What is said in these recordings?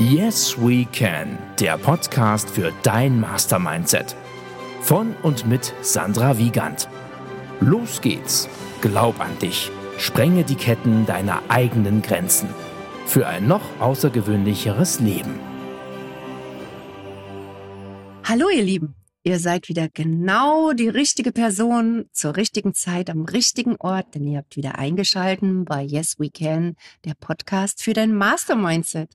Yes We Can, der Podcast für dein Mastermindset. Von und mit Sandra Wiegand. Los geht's. Glaub an dich. Sprenge die Ketten deiner eigenen Grenzen. Für ein noch außergewöhnlicheres Leben. Hallo ihr Lieben. Ihr seid wieder genau die richtige Person zur richtigen Zeit am richtigen Ort, denn ihr habt wieder eingeschalten bei Yes We Can, der Podcast für dein Mastermindset.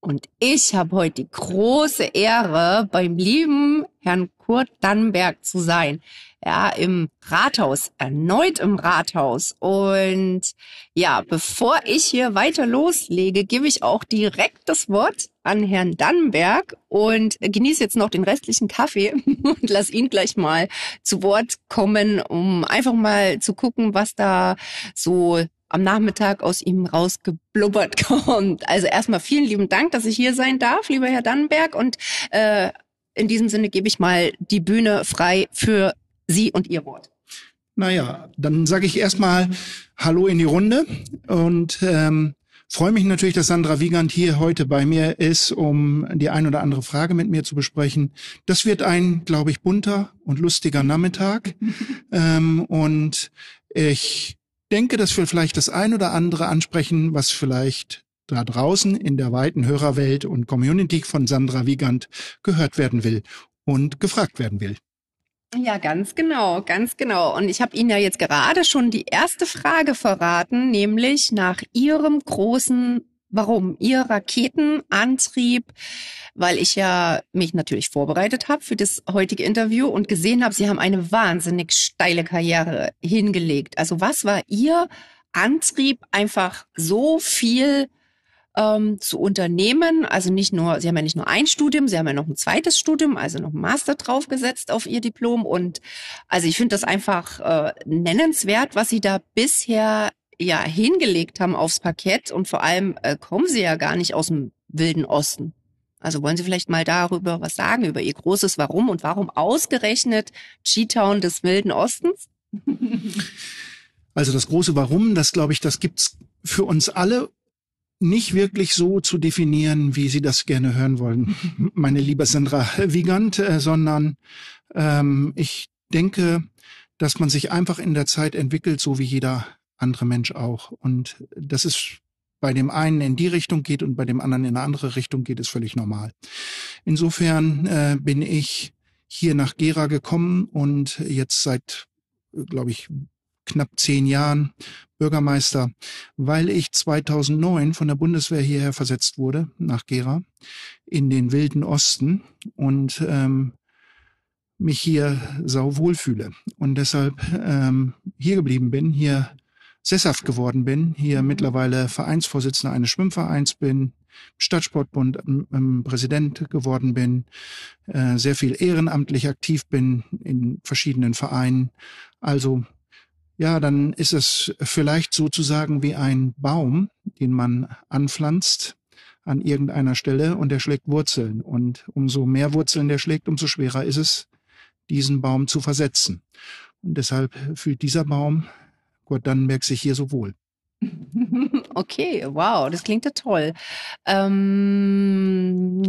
Und ich habe heute die große Ehre, beim lieben Herrn Kurt Dannenberg zu sein. Ja, im Rathaus, erneut im Rathaus. Und ja, bevor ich hier weiter loslege, gebe ich auch direkt das Wort an Herrn Dannenberg und genieße jetzt noch den restlichen Kaffee und lass ihn gleich mal zu Wort kommen, um einfach mal zu gucken, was da so am Nachmittag aus ihm rausgeblubbert kommt. Also erstmal vielen lieben Dank, dass ich hier sein darf, lieber Herr Dannenberg. Und äh, in diesem Sinne gebe ich mal die Bühne frei für Sie und Ihr Wort. Naja, dann sage ich erstmal Hallo in die Runde und ähm, freue mich natürlich, dass Sandra Wiegand hier heute bei mir ist, um die ein oder andere Frage mit mir zu besprechen. Das wird ein, glaube ich, bunter und lustiger Nachmittag. ähm, und ich denke, dass wir vielleicht das ein oder andere ansprechen, was vielleicht da draußen in der weiten Hörerwelt und Community von Sandra Wiegand gehört werden will und gefragt werden will. Ja, ganz genau, ganz genau. Und ich habe Ihnen ja jetzt gerade schon die erste Frage verraten, nämlich nach Ihrem großen Warum? Ihr Raketenantrieb, weil ich ja mich natürlich vorbereitet habe für das heutige Interview und gesehen habe, Sie haben eine wahnsinnig steile Karriere hingelegt. Also was war Ihr Antrieb, einfach so viel ähm, zu unternehmen? Also nicht nur, Sie haben ja nicht nur ein Studium, Sie haben ja noch ein zweites Studium, also noch ein Master draufgesetzt auf Ihr Diplom. Und also ich finde das einfach äh, nennenswert, was Sie da bisher ja hingelegt haben aufs Parkett und vor allem äh, kommen sie ja gar nicht aus dem wilden Osten. Also wollen Sie vielleicht mal darüber was sagen, über Ihr großes Warum und warum ausgerechnet G-Town des wilden Ostens? Also das große Warum, das glaube ich, das gibt's für uns alle nicht wirklich so zu definieren, wie Sie das gerne hören wollen, meine liebe Sandra Wiegand, äh, sondern ähm, ich denke, dass man sich einfach in der Zeit entwickelt, so wie jeder andere Mensch auch. Und das ist bei dem einen in die Richtung geht und bei dem anderen in eine andere Richtung geht, ist völlig normal. Insofern äh, bin ich hier nach Gera gekommen und jetzt seit, glaube ich, knapp zehn Jahren Bürgermeister, weil ich 2009 von der Bundeswehr hierher versetzt wurde, nach Gera, in den wilden Osten und ähm, mich hier sau wohlfühle und deshalb ähm, hier geblieben bin, hier sesshaft geworden bin, hier mittlerweile Vereinsvorsitzender eines Schwimmvereins bin, Stadtsportbund ähm, Präsident geworden bin, äh, sehr viel ehrenamtlich aktiv bin in verschiedenen Vereinen. Also ja, dann ist es vielleicht sozusagen wie ein Baum, den man anpflanzt an irgendeiner Stelle und der schlägt Wurzeln. Und umso mehr Wurzeln der schlägt, umso schwerer ist es, diesen Baum zu versetzen. Und deshalb fühlt dieser Baum Kurt Dannenberg sich hier so wohl. Okay, wow, das klingt ja toll. Ähm,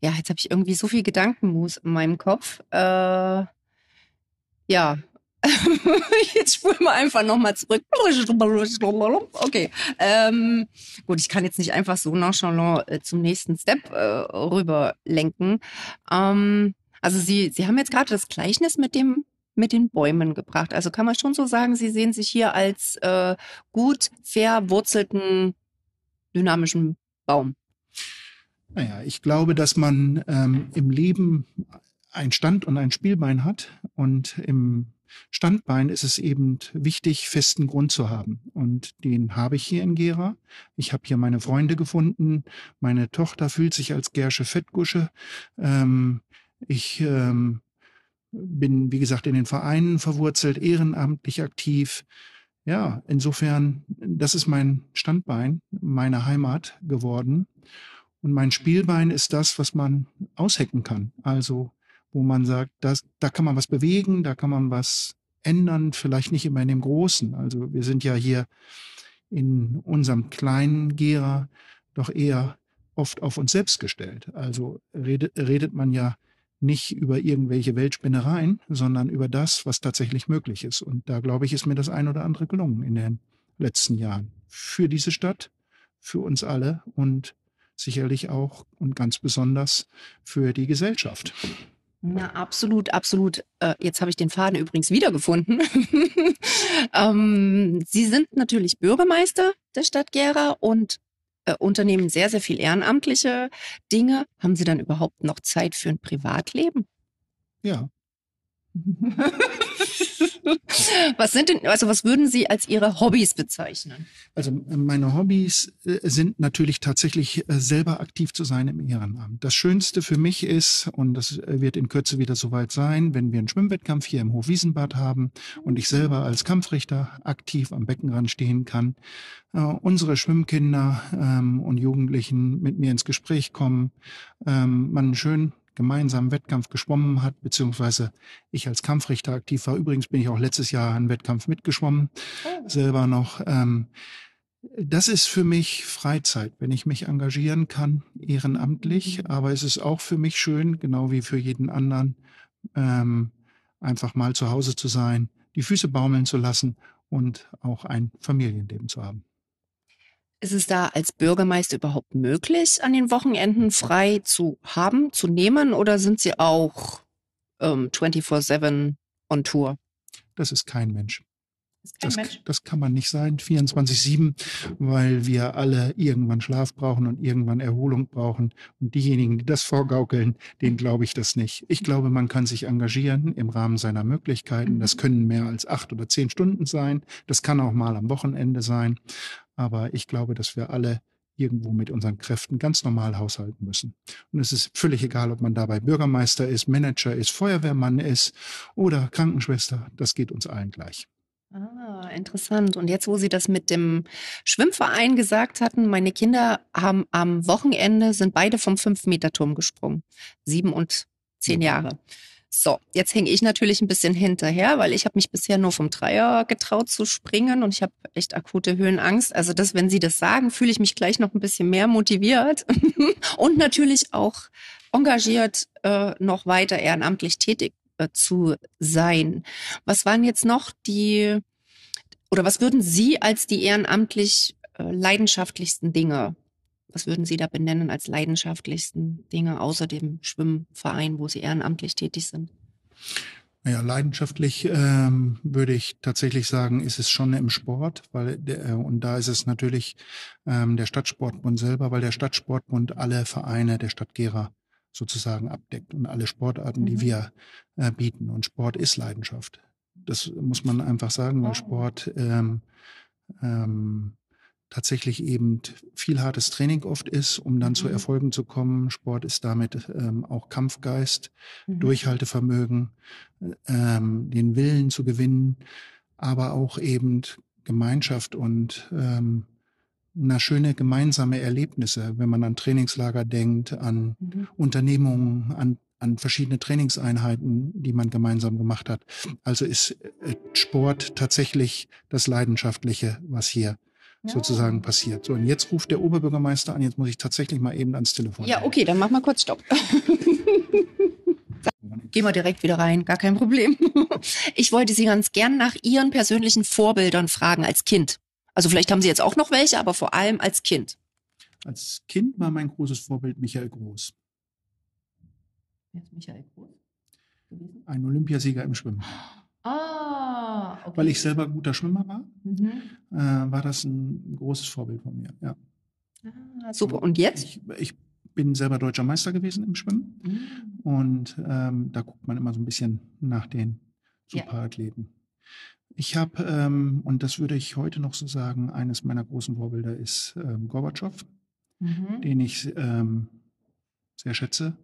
ja, jetzt habe ich irgendwie so viel Gedankenmus in meinem Kopf. Äh, ja, jetzt spulen wir einfach nochmal zurück. Okay. Ähm, gut, ich kann jetzt nicht einfach so nonchalant äh, zum nächsten Step äh, rüber lenken. Ähm, also Sie, Sie haben jetzt gerade das Gleichnis mit dem mit den Bäumen gebracht. Also kann man schon so sagen, Sie sehen sich hier als äh, gut verwurzelten, dynamischen Baum. Naja, ich glaube, dass man ähm, im Leben ein Stand- und ein Spielbein hat und im Standbein ist es eben wichtig, festen Grund zu haben. Und den habe ich hier in Gera. Ich habe hier meine Freunde gefunden. Meine Tochter fühlt sich als Gersche Fettgusche. Ähm, ich ähm, bin, wie gesagt, in den Vereinen verwurzelt, ehrenamtlich aktiv. Ja, insofern, das ist mein Standbein, meine Heimat geworden. Und mein Spielbein ist das, was man aushecken kann. Also, wo man sagt, das, da kann man was bewegen, da kann man was ändern, vielleicht nicht immer in dem Großen. Also, wir sind ja hier in unserem kleinen Gera doch eher oft auf uns selbst gestellt. Also redet, redet man ja nicht über irgendwelche Weltspinnereien, sondern über das, was tatsächlich möglich ist. Und da, glaube ich, ist mir das ein oder andere gelungen in den letzten Jahren. Für diese Stadt, für uns alle und sicherlich auch und ganz besonders für die Gesellschaft. Na, absolut, absolut. Äh, jetzt habe ich den Faden übrigens wiedergefunden. ähm, Sie sind natürlich Bürgermeister der Stadt Gera und äh, unternehmen sehr, sehr viel ehrenamtliche Dinge. Haben Sie dann überhaupt noch Zeit für ein Privatleben? Ja. was sind denn, also was würden Sie als Ihre Hobbys bezeichnen? Also meine Hobbys äh, sind natürlich tatsächlich äh, selber aktiv zu sein im Ehrenamt. Das Schönste für mich ist, und das äh, wird in Kürze wieder soweit sein, wenn wir einen Schwimmwettkampf hier im Hofwiesenbad haben und ich selber als Kampfrichter aktiv am Beckenrand stehen kann, unsere Schwimmkinder ähm, und Jugendlichen mit mir ins Gespräch kommen, ähm, man schön gemeinsamen Wettkampf geschwommen hat, beziehungsweise ich als Kampfrichter aktiv war. Übrigens bin ich auch letztes Jahr einen Wettkampf mitgeschwommen, oh. selber noch. Ähm, das ist für mich Freizeit, wenn ich mich engagieren kann, ehrenamtlich. Mhm. Aber es ist auch für mich schön, genau wie für jeden anderen, ähm, einfach mal zu Hause zu sein, die Füße baumeln zu lassen und auch ein Familienleben zu haben. Ist es da als Bürgermeister überhaupt möglich, an den Wochenenden frei zu haben, zu nehmen oder sind Sie auch ähm, 24-7 on Tour? Das ist kein Mensch. Das, das, kann man nicht sein, 24-7, weil wir alle irgendwann Schlaf brauchen und irgendwann Erholung brauchen. Und diejenigen, die das vorgaukeln, denen glaube ich das nicht. Ich glaube, man kann sich engagieren im Rahmen seiner Möglichkeiten. Das mhm. können mehr als acht oder zehn Stunden sein. Das kann auch mal am Wochenende sein. Aber ich glaube, dass wir alle irgendwo mit unseren Kräften ganz normal haushalten müssen. Und es ist völlig egal, ob man dabei Bürgermeister ist, Manager ist, Feuerwehrmann ist oder Krankenschwester. Das geht uns allen gleich. Ah, interessant. Und jetzt, wo Sie das mit dem Schwimmverein gesagt hatten, meine Kinder haben am Wochenende sind beide vom Fünf-Meter-Turm gesprungen. Sieben und zehn Jahre. So, jetzt hänge ich natürlich ein bisschen hinterher, weil ich habe mich bisher nur vom Dreier getraut zu springen und ich habe echt akute Höhenangst. Also das, wenn Sie das sagen, fühle ich mich gleich noch ein bisschen mehr motiviert und natürlich auch engagiert äh, noch weiter ehrenamtlich tätig äh, zu sein. Was waren jetzt noch die oder was würden Sie als die ehrenamtlich äh, leidenschaftlichsten Dinge was würden Sie da benennen als leidenschaftlichsten Dinge außer dem Schwimmverein, wo Sie ehrenamtlich tätig sind? Naja, leidenschaftlich ähm, würde ich tatsächlich sagen, ist es schon im Sport, weil der, äh, und da ist es natürlich ähm, der Stadtsportbund selber, weil der Stadtsportbund alle Vereine der Stadt Gera sozusagen abdeckt und alle Sportarten, mhm. die wir äh, bieten. Und Sport ist Leidenschaft. Das muss man einfach sagen, weil oh. Sport ähm, ähm, tatsächlich eben viel hartes Training oft ist, um dann mhm. zu Erfolgen zu kommen. Sport ist damit ähm, auch Kampfgeist, mhm. Durchhaltevermögen, ähm, den Willen zu gewinnen, aber auch eben Gemeinschaft und ähm, na schöne gemeinsame Erlebnisse, wenn man an Trainingslager denkt, an mhm. Unternehmungen, an an verschiedene Trainingseinheiten, die man gemeinsam gemacht hat. Also ist äh, Sport tatsächlich das Leidenschaftliche, was hier. Sozusagen passiert. So, und jetzt ruft der Oberbürgermeister an, jetzt muss ich tatsächlich mal eben ans Telefon. Ja, okay, dann mach mal kurz Stopp. Gehen wir direkt wieder rein, gar kein Problem. Ich wollte Sie ganz gern nach Ihren persönlichen Vorbildern fragen als Kind. Also vielleicht haben Sie jetzt auch noch welche, aber vor allem als Kind. Als Kind war mein großes Vorbild Michael Groß. Wer ist Michael Groß? Ein Olympiasieger im Schwimmen. Ah, okay. Weil ich selber guter Schwimmer war, mhm. äh, war das ein großes Vorbild von mir. Ja. Ah, super. Und jetzt? Ich, ich, bin selber deutscher Meister gewesen im Schwimmen. Mhm. Und ähm, da guckt man immer so ein bisschen nach den Superathleten. Ja. Ich habe, ähm, und das würde ich heute noch so sagen, eines meiner großen Vorbilder ist ähm, Gorbatschow, mhm. den ich ähm, sehr schätze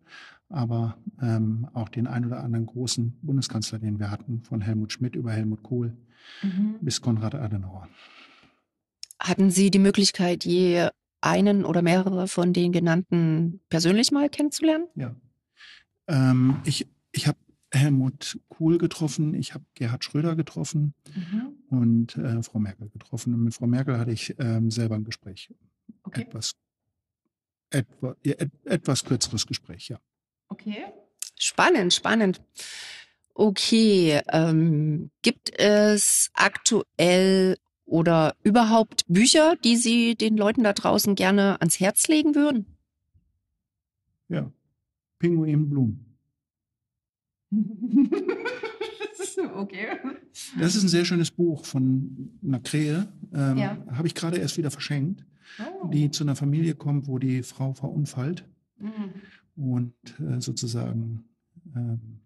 aber ähm, auch den ein oder anderen großen Bundeskanzler, den wir hatten, von Helmut Schmidt über Helmut Kohl mhm. bis Konrad Adenauer. Hatten Sie die Möglichkeit, je einen oder mehrere von den genannten persönlich mal kennenzulernen? Ja. Ähm, ich ich habe Helmut Kohl getroffen, ich habe Gerhard Schröder getroffen mhm. und äh, Frau Merkel getroffen. Und mit Frau Merkel hatte ich ähm, selber ein Gespräch. Okay. Etwas etwa, et, etwas kürzeres Gespräch, ja. Okay. Spannend, spannend. Okay, ähm, gibt es aktuell oder überhaupt Bücher, die Sie den Leuten da draußen gerne ans Herz legen würden? Ja, Pinguin Blum. okay. Das ist ein sehr schönes Buch von einer Krähe. Ähm, Ja. Habe ich gerade erst wieder verschenkt, Oh. die zu einer Familie kommt, wo die Frau verunfallt Mhm. Und äh, sozusagen ähm,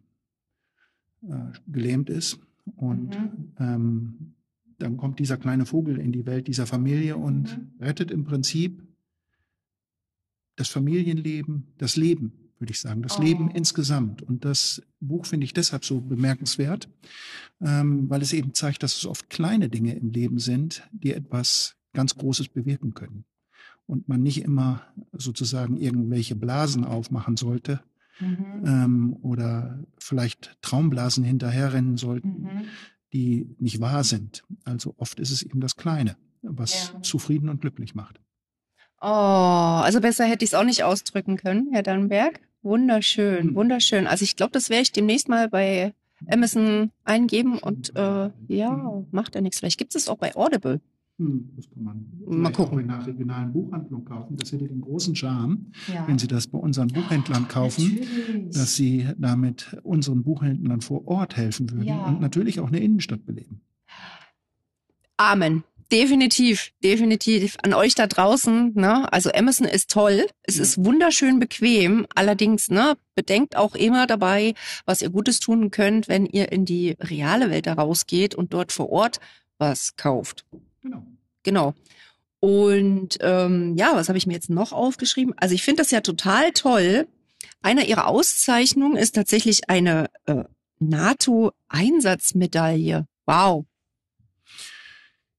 äh, gelähmt ist. Und Mhm. ähm, dann kommt dieser kleine Vogel in die Welt dieser Familie und Mhm. rettet im Prinzip das Familienleben, das Leben, würde ich sagen, das Oh. Leben insgesamt. Und das Buch finde ich deshalb so bemerkenswert, ähm, weil es eben zeigt, dass es oft kleine Dinge im Leben sind, die etwas ganz Großes bewirken können. Und man nicht immer sozusagen irgendwelche Blasen aufmachen sollte Mhm. ähm, oder vielleicht Traumblasen hinterherrennen sollten, Mhm. die nicht wahr sind. Also oft ist es eben das Kleine, was Ja. zufrieden und glücklich macht. Oh, also besser hätte ich es auch nicht ausdrücken können, Herr Dannenberg. Wunderschön, Hm. wunderschön. Also ich glaube, das werde ich demnächst mal bei Amazon eingeben und äh, ja, macht ja nichts. Vielleicht gibt es auch bei Audible. Hm, das kann man Mal gucken. auch in einer regionalen Buchhandlung kaufen. Das hätte den großen Charme, Ja. wenn Sie das bei unseren Buchhändlern kaufen, Natürlich. dass Sie damit unseren Buchhändlern vor Ort helfen würden Ja. und natürlich auch eine Innenstadt beleben. Amen. Definitiv, definitiv. An euch da draußen, ne? Also Amazon ist toll. Es Ja. ist wunderschön bequem. Allerdings, ne, bedenkt auch immer dabei, was ihr Gutes tun könnt, wenn ihr in die reale Welt da rausgeht und dort vor Ort was kauft. Genau. Genau. Und ähm, ja, was habe ich mir jetzt noch aufgeschrieben? Also ich finde das ja total toll. Einer ihrer Auszeichnungen ist tatsächlich eine äh, NATO-Einsatzmedaille. Wow.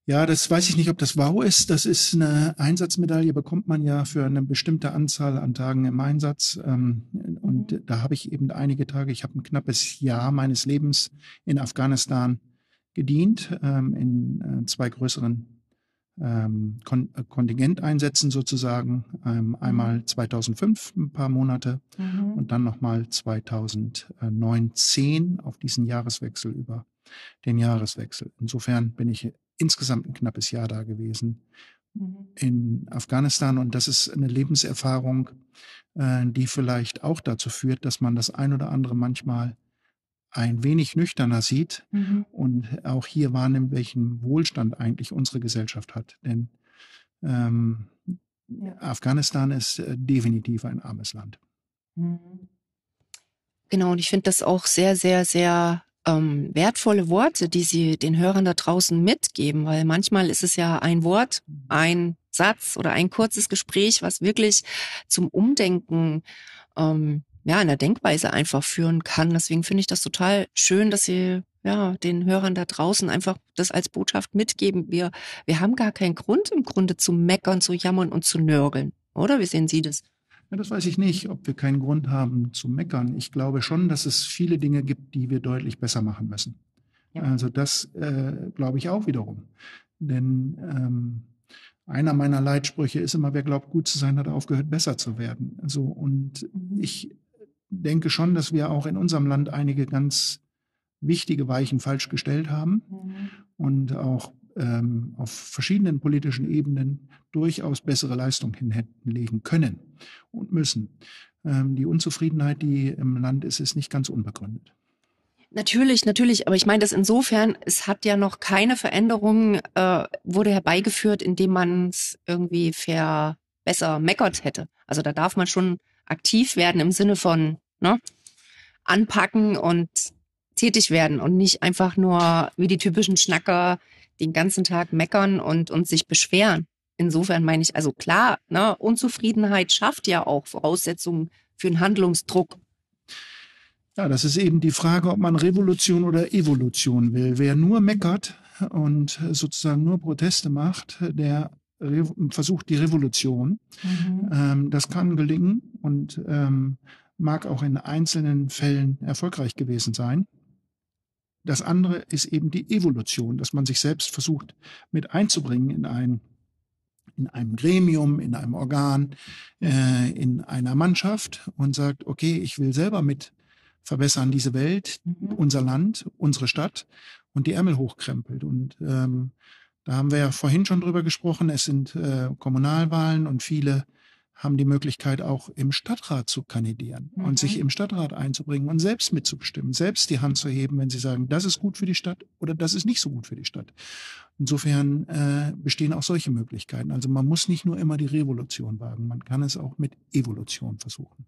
Ja, das weiß ich nicht, ob das wow ist. Das ist eine Einsatzmedaille, bekommt man ja für eine bestimmte Anzahl an Tagen im Einsatz. Ähm, Und Mhm. da habe ich eben einige Tage, ich habe ein knappes Jahr meines Lebens in Afghanistan gedient, ähm, in äh, zwei größeren ähm, Kon äh, Kontingenteinsätzen sozusagen. Ähm, einmal 2005, ein paar Monate, und dann nochmal 2019 auf diesen Jahreswechsel über den Jahreswechsel. Insofern bin ich insgesamt ein knappes Jahr da gewesen in Afghanistan und das ist eine Lebenserfahrung, äh, die vielleicht auch dazu führt, dass man das ein oder andere manchmal ein wenig nüchterner sieht Mhm. und auch hier wahrnimmt, welchen Wohlstand eigentlich unsere Gesellschaft hat. Denn ähm, Ja. Afghanistan ist äh, definitiv ein armes Land. Mhm. Genau, und ich finde das auch sehr, sehr, sehr ähm, wertvolle Worte, die Sie den Hörern da draußen mitgeben, weil manchmal ist es ja ein Wort, ein Satz oder ein kurzes Gespräch, was wirklich zum Umdenken, ähm, ja, in der Denkweise einfach führen kann. Deswegen finde ich das total schön, dass Sie ja den Hörern da draußen einfach das als Botschaft mitgeben. Wir, wir haben gar keinen Grund im Grunde zu meckern, zu jammern und zu nörgeln. Oder wie sehen Sie das? Ja, das weiß ich nicht, ob wir keinen Grund haben zu meckern. Ich glaube schon, dass es viele Dinge gibt, die wir deutlich besser machen müssen. Ja. Also das äh, glaube ich auch wiederum. Denn ähm, einer meiner Leitsprüche ist immer, wer glaubt, gut zu sein, hat aufgehört, besser zu werden. So, und ich denke schon, dass wir auch in unserem Land einige ganz wichtige Weichen falsch gestellt haben und auch ähm, auf verschiedenen politischen Ebenen durchaus bessere Leistung hin hätten legen können und müssen. Ähm, die Unzufriedenheit, die im Land ist, ist nicht ganz unbegründet. Natürlich, natürlich, aber ich meine das insofern, es hat ja noch keine Veränderung, äh, wurde herbeigeführt, indem man es irgendwie fair besser meckert hätte. Also da darf man schon aktiv werden im Sinne von ne, anpacken und tätig werden und nicht einfach nur wie die typischen Schnacker den ganzen Tag meckern und, und sich beschweren. Insofern meine ich, also klar, ne, Unzufriedenheit schafft ja auch Voraussetzungen für einen Handlungsdruck. Ja, das ist eben die Frage, ob man Revolution oder Evolution will. Wer nur meckert und sozusagen nur Proteste macht, der versucht die Revolution. Ähm, das kann gelingen und ähm, mag auch in einzelnen Fällen erfolgreich gewesen sein. Das andere ist eben die Evolution, dass man sich selbst versucht mit einzubringen in ein, in einem Gremium, in einem Organ, äh, in einer Mannschaft und sagt, okay, ich will selber mit verbessern diese Welt, mhm. unser Land, unsere Stadt und die Ärmel hochkrempelt. Und ähm, da haben wir ja vorhin schon drüber gesprochen. Es sind äh, Kommunalwahlen und viele haben die Möglichkeit, auch im Stadtrat zu kandidieren mhm. und sich mhm. im Stadtrat einzubringen und selbst mitzubestimmen, selbst die Hand zu heben, wenn sie sagen, das ist gut für die Stadt oder das ist nicht so gut für die Stadt. Insofern äh, bestehen auch solche Möglichkeiten. Also man muss nicht nur immer die Revolution wagen, man kann es auch mit Evolution versuchen.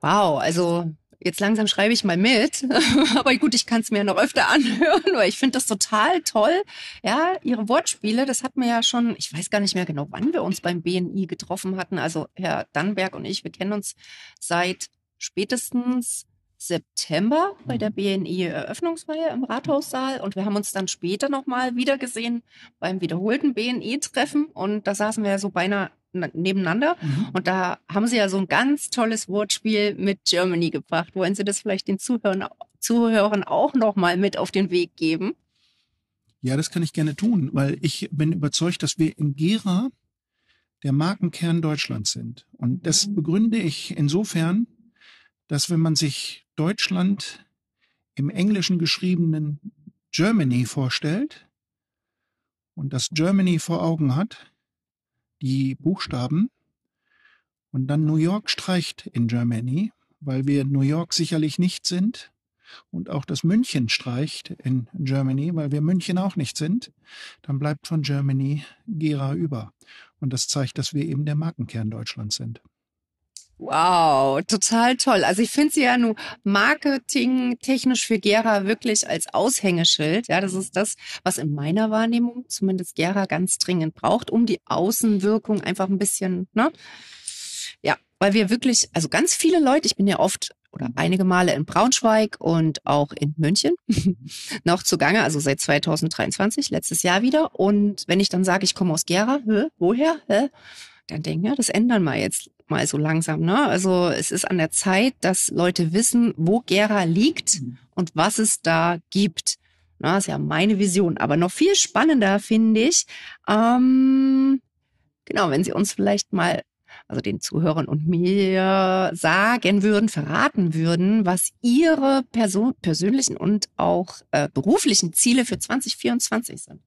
Wow, also jetzt langsam schreibe ich mal mit. Aber gut, ich kann es mir noch öfter anhören, weil ich finde das total toll. Ja, ihre Wortspiele, das hat mir ja schon, ich weiß gar nicht mehr genau, wann wir uns beim BNI getroffen hatten. Also Herr Dannenberg und ich, wir kennen uns seit spätestens September bei der BNI-Eröffnungsfeier im Rathaussaal und wir haben uns dann später nochmal wiedergesehen beim wiederholten BNI-Treffen und da saßen wir ja so beinahe nebeneinander. Mhm. Und da haben Sie ja so ein ganz tolles Wortspiel mit Germany gebracht. Wollen Sie das vielleicht den Zuhörern, Zuhörern auch nochmal mit auf den Weg geben? Ja, das kann ich gerne tun, weil ich bin überzeugt, dass wir in Gera der Markenkern Deutschlands sind. Und das mhm. begründe ich insofern, dass wenn man sich Deutschland im Englischen geschriebenen Germany vorstellt und das Germany vor Augen hat, die Buchstaben und dann New York streicht in Germany, weil wir New York sicherlich nicht sind und auch das München streicht in Germany, weil wir München auch nicht sind, dann bleibt von Germany Gera über. Und das zeigt, dass wir eben der Markenkern Deutschlands sind. Wow, total toll. Also ich finde sie ja nur marketingtechnisch für Gera wirklich als Aushängeschild. Ja, das ist das, was in meiner Wahrnehmung zumindest Gera ganz dringend braucht, um die Außenwirkung einfach ein bisschen, ne? Ja, weil wir wirklich, also ganz viele Leute, ich bin ja oft oder einige Male in Braunschweig und auch in München noch zugange, also seit 2023, letztes Jahr wieder. Und wenn ich dann sage, ich komme aus Gera, hä, woher? Hä? Dann denken, ja, das ändern wir jetzt mal so langsam. Ne? Also es ist an der Zeit, dass Leute wissen, wo Gera liegt mhm. und was es da gibt. Na, ist ja meine Vision. Aber noch viel spannender finde ich, ähm, genau, wenn Sie uns vielleicht mal, also den Zuhörern und mir sagen würden, verraten würden, was Ihre Person, persönlichen und auch äh, beruflichen Ziele für 2024 sind.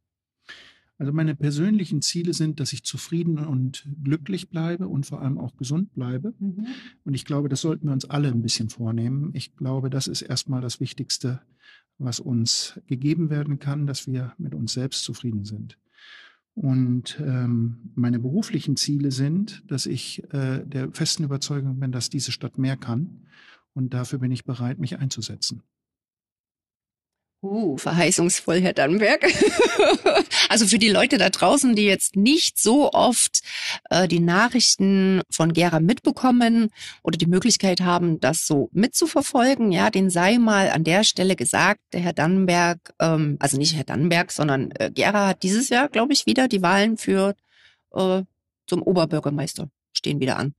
Also meine persönlichen Ziele sind, dass ich zufrieden und glücklich bleibe und vor allem auch gesund bleibe. Mhm. Und ich glaube, das sollten wir uns alle ein bisschen vornehmen. Ich glaube, das ist erstmal das Wichtigste, was uns gegeben werden kann, dass wir mit uns selbst zufrieden sind. Und ähm, meine beruflichen Ziele sind, dass ich äh, der festen Überzeugung bin, dass diese Stadt mehr kann. Und dafür bin ich bereit, mich einzusetzen. Uh, verheißungsvoll, Herr Dannenberg. also für die Leute da draußen, die jetzt nicht so oft äh, die Nachrichten von Gera mitbekommen oder die Möglichkeit haben, das so mitzuverfolgen, ja, den sei mal an der Stelle gesagt, der Herr Dannenberg, ähm, also nicht Herr Dannenberg, sondern äh, Gera hat dieses Jahr, glaube ich, wieder die Wahlen für äh, zum Oberbürgermeister stehen wieder an.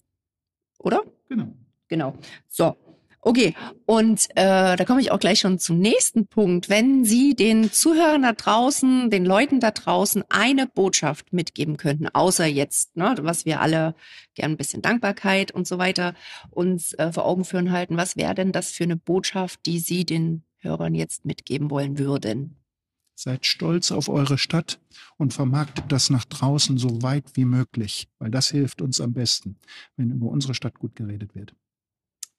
Oder? Genau. Genau. So, Okay, und äh, da komme ich auch gleich schon zum nächsten Punkt. Wenn Sie den Zuhörern da draußen, den Leuten da draußen eine Botschaft mitgeben könnten, außer jetzt, ne, was wir alle gern ein bisschen Dankbarkeit und so weiter uns äh, vor Augen führen halten, was wäre denn das für eine Botschaft, die Sie den Hörern jetzt mitgeben wollen würden? Seid stolz auf eure Stadt und vermarktet das nach draußen so weit wie möglich, weil das hilft uns am besten, wenn über unsere Stadt gut geredet wird.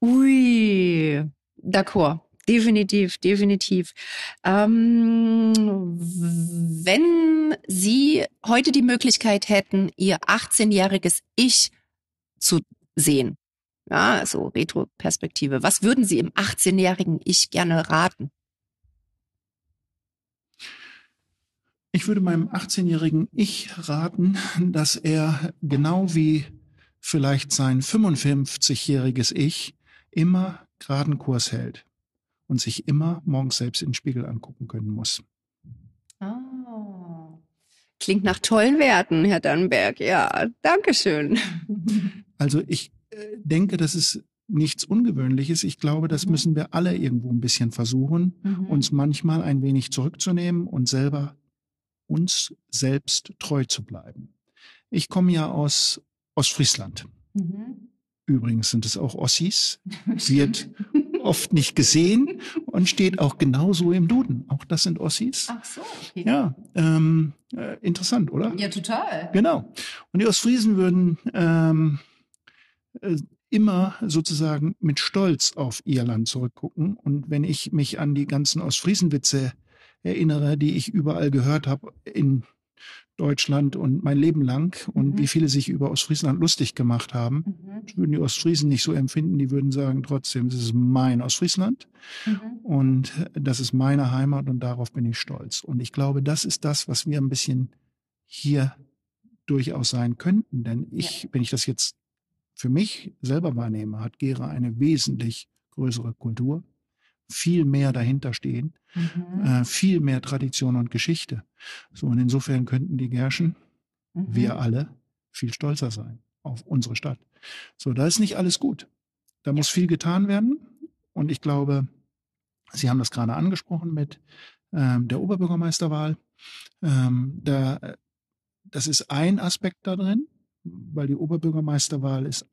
Ui, d'accord. Definitiv, definitiv. Ähm, wenn Sie heute die Möglichkeit hätten, Ihr 18-jähriges Ich zu sehen, ja, also Retro-Perspektive, was würden Sie im 18-jährigen Ich gerne raten? Ich würde meinem 18-jährigen Ich raten, dass er genau wie vielleicht sein 55-jähriges Ich immer geraden Kurs hält und sich immer morgens selbst in den Spiegel angucken können muss. Oh. Klingt nach tollen Werten, Herr Dannenberg. Ja, danke schön. Also ich äh, denke, das ist nichts Ungewöhnliches. Ich glaube, das mhm. müssen wir alle irgendwo ein bisschen versuchen, mhm. uns manchmal ein wenig zurückzunehmen und selber uns selbst treu zu bleiben. Ich komme ja aus Ostfriesland. Mhm. Übrigens sind es auch Ossis, wird oft nicht gesehen und steht auch genauso im Duden. Auch das sind Ossis. Ach so, okay. Ja, ähm, äh, interessant, oder? Ja, total. Genau. Und die Ostfriesen würden ähm, äh, immer sozusagen mit Stolz auf ihr Land zurückgucken. Und wenn ich mich an die ganzen Ostfriesenwitze erinnere, die ich überall gehört habe in Deutschland und mein Leben lang und Mhm. wie viele sich über Ostfriesland lustig gemacht haben, Mhm. das würden die Ostfriesen nicht so empfinden. Die würden sagen, trotzdem, das ist mein Ostfriesland Mhm. und das ist meine Heimat und darauf bin ich stolz. Und ich glaube, das ist das, was wir ein bisschen hier durchaus sein könnten. Denn ich, wenn ich das jetzt für mich selber wahrnehme, hat Gera eine wesentlich größere Kultur, viel mehr dahinter stehen, Mhm. äh, viel mehr Tradition und Geschichte. So, und insofern könnten die Gerschen, Mhm. wir alle, viel stolzer sein auf unsere Stadt. So, da ist nicht alles gut. Da muss viel getan werden. Und ich glaube, Sie haben das gerade angesprochen mit ähm, der Oberbürgermeisterwahl. Ähm, da, das ist ein Aspekt da drin, weil die Oberbürgermeisterwahl ist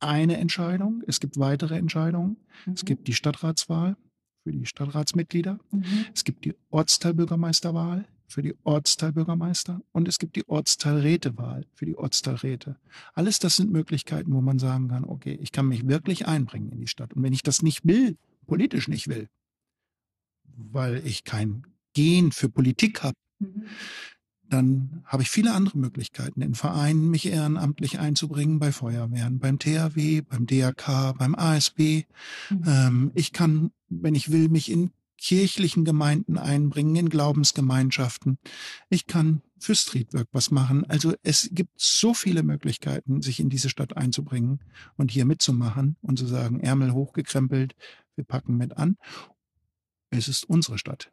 eine Entscheidung. Es gibt weitere Entscheidungen. Es Mhm. gibt die Stadtratswahl für die Stadtratsmitglieder. Mhm. Es gibt die Ortsteilbürgermeisterwahl für die Ortsteilbürgermeister und es gibt die Ortsteilrätewahl für die Ortsteilräte. Alles das sind Möglichkeiten, wo man sagen kann, okay, ich kann mich wirklich einbringen in die Stadt. Und wenn ich das nicht will, politisch nicht will, weil ich kein Gen für Politik habe, Mhm. Dann habe ich viele andere Möglichkeiten, in Vereinen mich ehrenamtlich einzubringen, bei Feuerwehren, beim THW, beim DRK, beim ASB. Mhm. Ähm, ich kann, wenn ich will, mich in kirchlichen Gemeinden einbringen, in Glaubensgemeinschaften. Ich kann für Streetwork was machen. Also es gibt so viele Möglichkeiten, sich in diese Stadt einzubringen und hier mitzumachen und zu sagen, Ärmel hochgekrempelt, wir packen mit an. Es ist unsere Stadt.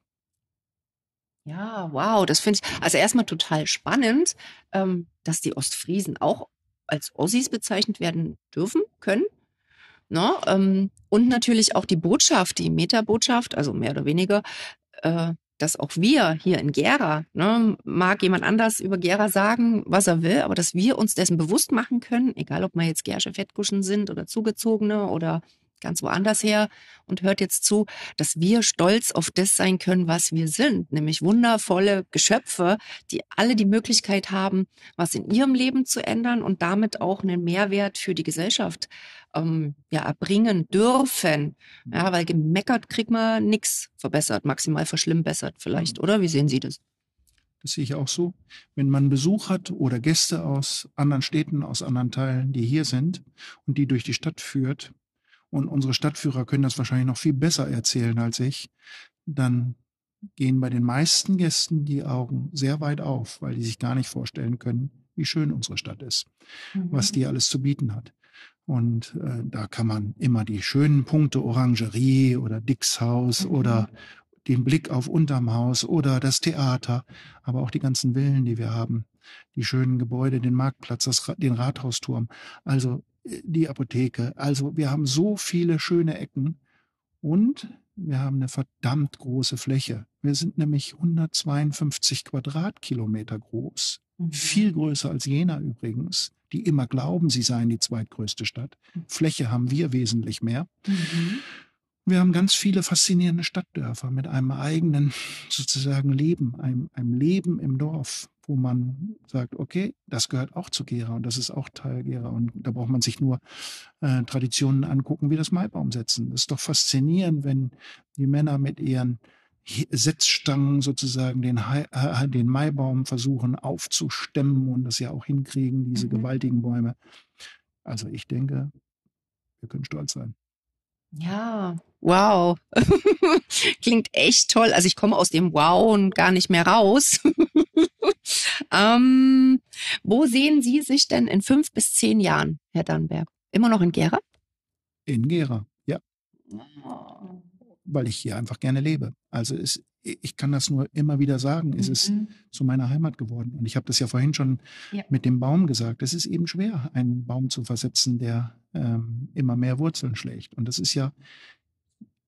Ja, wow, das finde ich also erstmal total spannend, ähm, dass die Ostfriesen auch als Ossis bezeichnet werden dürfen, können. Ne? Ähm, und natürlich auch die Botschaft, die Metabotschaft, also mehr oder weniger, äh, dass auch wir hier in Gera, ne, mag jemand anders über Gera sagen, was er will, aber dass wir uns dessen bewusst machen können, egal ob wir jetzt Gersche Fettkuschen sind oder Zugezogene oder ganz woanders her und hört jetzt zu, dass wir stolz auf das sein können, was wir sind, nämlich wundervolle Geschöpfe, die alle die Möglichkeit haben, was in ihrem Leben zu ändern und damit auch einen Mehrwert für die Gesellschaft ähm, ja, erbringen dürfen. Ja, weil gemeckert kriegt man nichts verbessert, maximal verschlimmbessert vielleicht, oder? Wie sehen Sie das? Das sehe ich auch so. Wenn man Besuch hat oder Gäste aus anderen Städten, aus anderen Teilen, die hier sind und die durch die Stadt führt, und unsere Stadtführer können das wahrscheinlich noch viel besser erzählen als ich, dann gehen bei den meisten Gästen die Augen sehr weit auf, weil die sich gar nicht vorstellen können, wie schön unsere Stadt ist, was die alles zu bieten hat. Und äh, da kann man immer die schönen Punkte Orangerie oder Dixhaus Mhm. oder den Blick auf unterm Haus oder das Theater, aber auch die ganzen Villen, die wir haben, die schönen Gebäude, den Marktplatz, das, den Rathausturm, also die Apotheke. Also wir haben so viele schöne Ecken und wir haben eine verdammt große Fläche. Wir sind nämlich 152 Quadratkilometer groß, Mhm. viel größer als Jena übrigens, die immer glauben, sie seien die zweitgrößte Stadt. Fläche haben wir wesentlich mehr. Mhm. Wir haben ganz viele faszinierende Stadtdörfer mit einem eigenen sozusagen Leben, einem, einem Leben im Dorf, wo man sagt, okay, das gehört auch zu Gera und das ist auch Teil Gera. Und da braucht man sich nur äh, Traditionen angucken, wie das Maibaum setzen. Das ist doch faszinierend, wenn die Männer mit ihren Setzstangen sozusagen den, äh, den Maibaum versuchen aufzustemmen und das ja auch hinkriegen, diese Mhm. gewaltigen Bäume. Also ich denke, wir können stolz sein. Ja, wow. Klingt echt toll. Also ich komme aus dem Wow und gar nicht mehr raus. ähm, wo sehen Sie sich denn in fünf bis zehn Jahren, Herr Dannberg? Immer noch in Gera? In Gera, ja. weil ich hier einfach gerne lebe. Also es, ich kann das nur immer wieder sagen, es ist Mhm. zu meiner Heimat geworden. Und ich habe das ja vorhin schon Ja. mit dem Baum gesagt. Es ist eben schwer, einen Baum zu versetzen, der ähm, immer mehr Wurzeln schlägt. Und das ist ja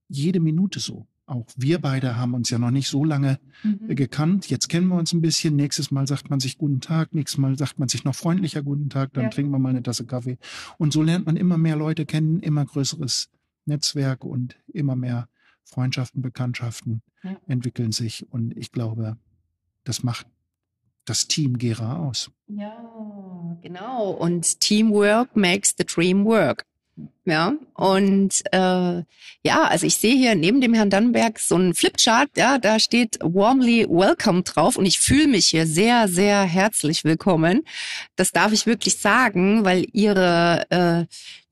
jede Minute so. auch wir beide haben uns ja noch nicht so lange mhm. gekannt. Jetzt kennen wir uns ein bisschen. Nächstes Mal sagt man sich guten Tag. Nächstes Mal sagt man sich noch freundlicher guten Tag. Dann ja. trinken wir mal eine Tasse Kaffee. Und so lernt man immer mehr Leute kennen, immer größeres Netzwerk und immer mehr Freundschaften, Bekanntschaften ja. entwickeln sich. Und ich glaube, das macht das Team Gera aus. Ja, genau. Und Teamwork makes the dream work. Ja, und äh, ja, also ich sehe hier neben dem Herrn Dannenberg so einen Flipchart, ja, da steht warmly welcome drauf und ich fühle mich hier sehr, sehr herzlich willkommen. Das darf ich wirklich sagen, weil Ihre äh,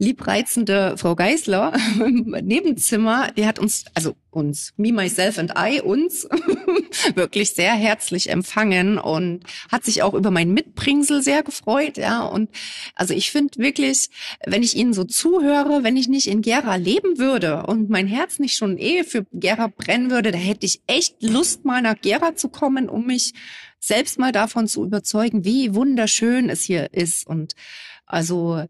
liebreizende Frau Geisler im Nebenzimmer, die hat uns, also uns, me, myself and I, uns wirklich sehr herzlich empfangen und hat sich auch über mein Mitbringsel sehr gefreut, ja. Und also ich finde wirklich, wenn ich Ihnen so zuhöre, wenn ich nicht in Gera leben würde und mein Herz nicht schon eh für Gera brennen würde, da hätte ich echt Lust, mal nach Gera zu kommen, um mich selbst mal davon zu überzeugen, wie wunderschön es hier ist. Und also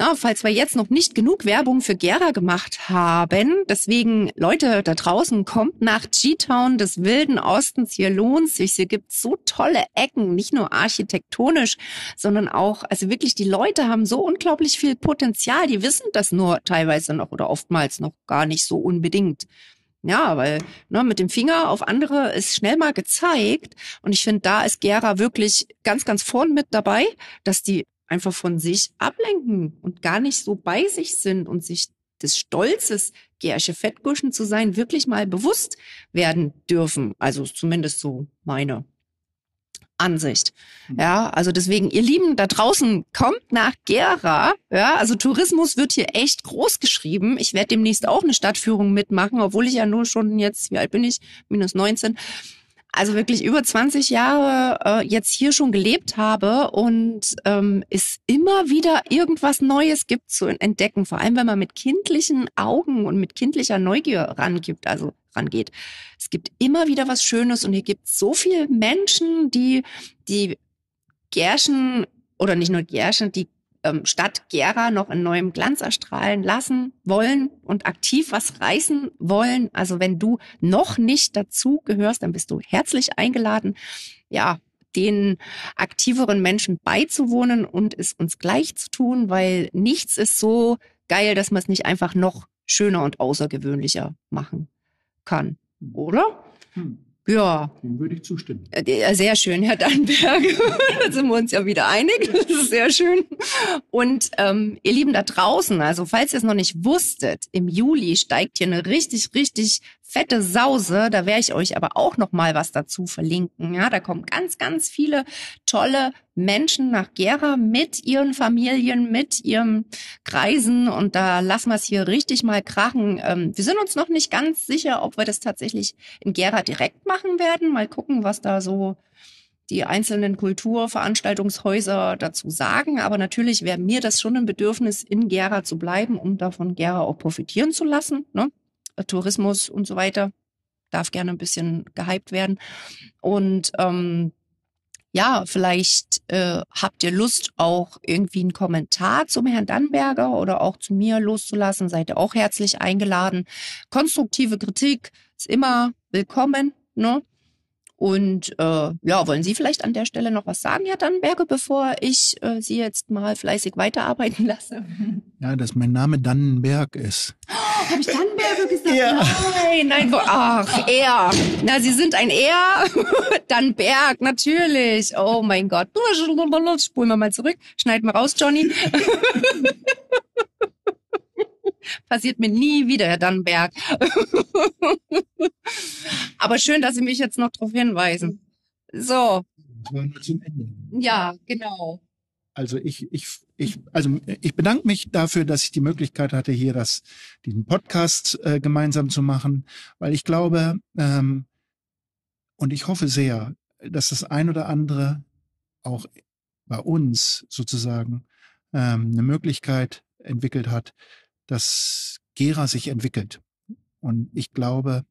na, falls wir jetzt noch nicht genug Werbung für Gera gemacht haben, deswegen Leute da draußen, kommt nach G-Town des wilden Ostens, hier lohnt sich, hier gibt's so tolle Ecken, nicht nur architektonisch, sondern auch, also wirklich, die Leute haben so unglaublich viel Potenzial, die wissen das nur teilweise noch oder oftmals noch gar nicht so unbedingt. Ja, weil ne, mit dem Finger auf andere ist schnell mal gezeigt. Und ich finde, da ist Gera wirklich ganz, ganz vorn mit dabei, dass die einfach von sich ablenken und gar nicht so bei sich sind und sich des Stolzes, Gersche Fettguschen zu sein, wirklich mal bewusst werden dürfen. Also zumindest so meine Ansicht. Hm. Ja, also deswegen, ihr Lieben da draußen, kommt nach Gera. Ja, also Tourismus wird hier echt groß geschrieben. Ich werde demnächst auch eine Stadtführung mitmachen, obwohl ich ja nur schon jetzt, wie alt bin ich? Minus 19 also wirklich über 20 Jahre äh, jetzt hier schon gelebt habe und ähm, es immer wieder irgendwas Neues gibt zu entdecken, vor allem wenn man mit kindlichen Augen und mit kindlicher Neugier rangibt, also rangeht. Es gibt immer wieder was Schönes und hier gibt so viele Menschen, die die Gärschen oder nicht nur Gärschen, die Stadt Gera noch in neuem Glanz erstrahlen lassen wollen und aktiv was reißen wollen. Also wenn du noch nicht dazu gehörst, dann bist du herzlich eingeladen, ja, den aktiveren Menschen beizuwohnen und es uns gleich zu tun, weil nichts ist so geil, dass man es nicht einfach noch schöner und außergewöhnlicher machen kann, oder? Hm. Ja. Dem würde ich zustimmen. Sehr schön, Herr Dannenberg. da sind wir uns ja wieder einig. Das ist sehr schön. Und ähm, ihr Lieben da draußen, also falls ihr es noch nicht wusstet, im Juli steigt hier eine richtig, richtig fette Sause. Da werde ich euch aber auch noch mal was dazu verlinken. Ja, da kommen ganz, ganz viele tolle Menschen nach Gera mit ihren Familien, mit ihren Kreisen und da lassen wir es hier richtig mal krachen. Ähm, wir sind uns noch nicht ganz sicher, ob wir das tatsächlich in Gera direkt machen werden. Mal gucken, was da so die einzelnen Kulturveranstaltungshäuser dazu sagen. Aber natürlich wäre mir das schon ein Bedürfnis, in Gera zu bleiben, um davon Gera auch profitieren zu lassen. Ne? Tourismus und so weiter darf gerne ein bisschen gehypt werden. Und ähm, ja, vielleicht äh, habt ihr Lust, auch irgendwie einen Kommentar zum Herrn Dannberger oder auch zu mir loszulassen. Seid ihr auch herzlich eingeladen. Konstruktive Kritik ist immer willkommen. Ne? Und äh, ja, wollen Sie vielleicht an der Stelle noch was sagen, Herr Dannenberger, bevor ich äh, Sie jetzt mal fleißig weiterarbeiten lasse? Ja, dass mein Name Dannenberg ist. Oh, Habe ich Dannenberger gesagt? Ja. Nein, nein, ach, er. Na, Sie sind ein Er. Dannenberg, natürlich. Oh mein Gott. Spulen wir mal zurück. Schneiden wir raus, Johnny. Passiert mir nie wieder, Herr Dannenberg. Aber schön, dass Sie mich jetzt noch darauf hinweisen. So. Ja, genau. Also ich, ich, ich, also ich bedanke mich dafür, dass ich die Möglichkeit hatte, hier das, diesen Podcast äh, gemeinsam zu machen, weil ich glaube ähm, und ich hoffe sehr, dass das ein oder andere auch bei uns sozusagen ähm, eine Möglichkeit entwickelt hat, dass Gera sich entwickelt. Und ich glaube,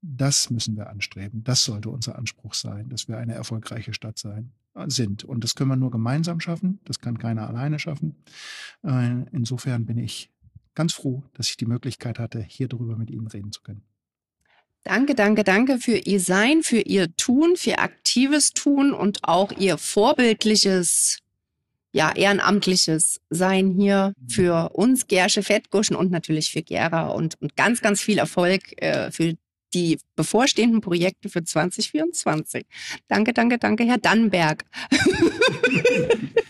das müssen wir anstreben. Das sollte unser Anspruch sein, dass wir eine erfolgreiche Stadt sein äh, sind. Und das können wir nur gemeinsam schaffen. Das kann keiner alleine schaffen. Äh, insofern bin ich ganz froh, dass ich die Möglichkeit hatte, hier darüber mit Ihnen reden zu können. Danke, danke, danke für Ihr Sein, für Ihr Tun, für Ihr aktives Tun und auch Ihr vorbildliches, ja, ehrenamtliches Sein hier für uns, Gersche Fettguschen und natürlich für Gera und, und ganz, ganz viel Erfolg äh, für die bevorstehenden Projekte für 2024. Danke, danke, danke, Herr Dannenberg.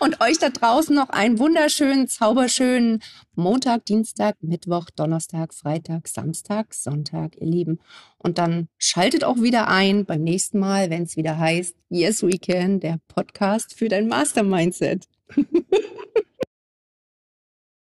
Und euch da draußen noch einen wunderschönen, zauberschönen Montag, Dienstag, Mittwoch, Donnerstag, Freitag, Samstag, Sonntag, ihr Lieben. Und dann schaltet auch wieder ein beim nächsten Mal, wenn es wieder heißt Yes We Can, der Podcast für dein Mastermindset.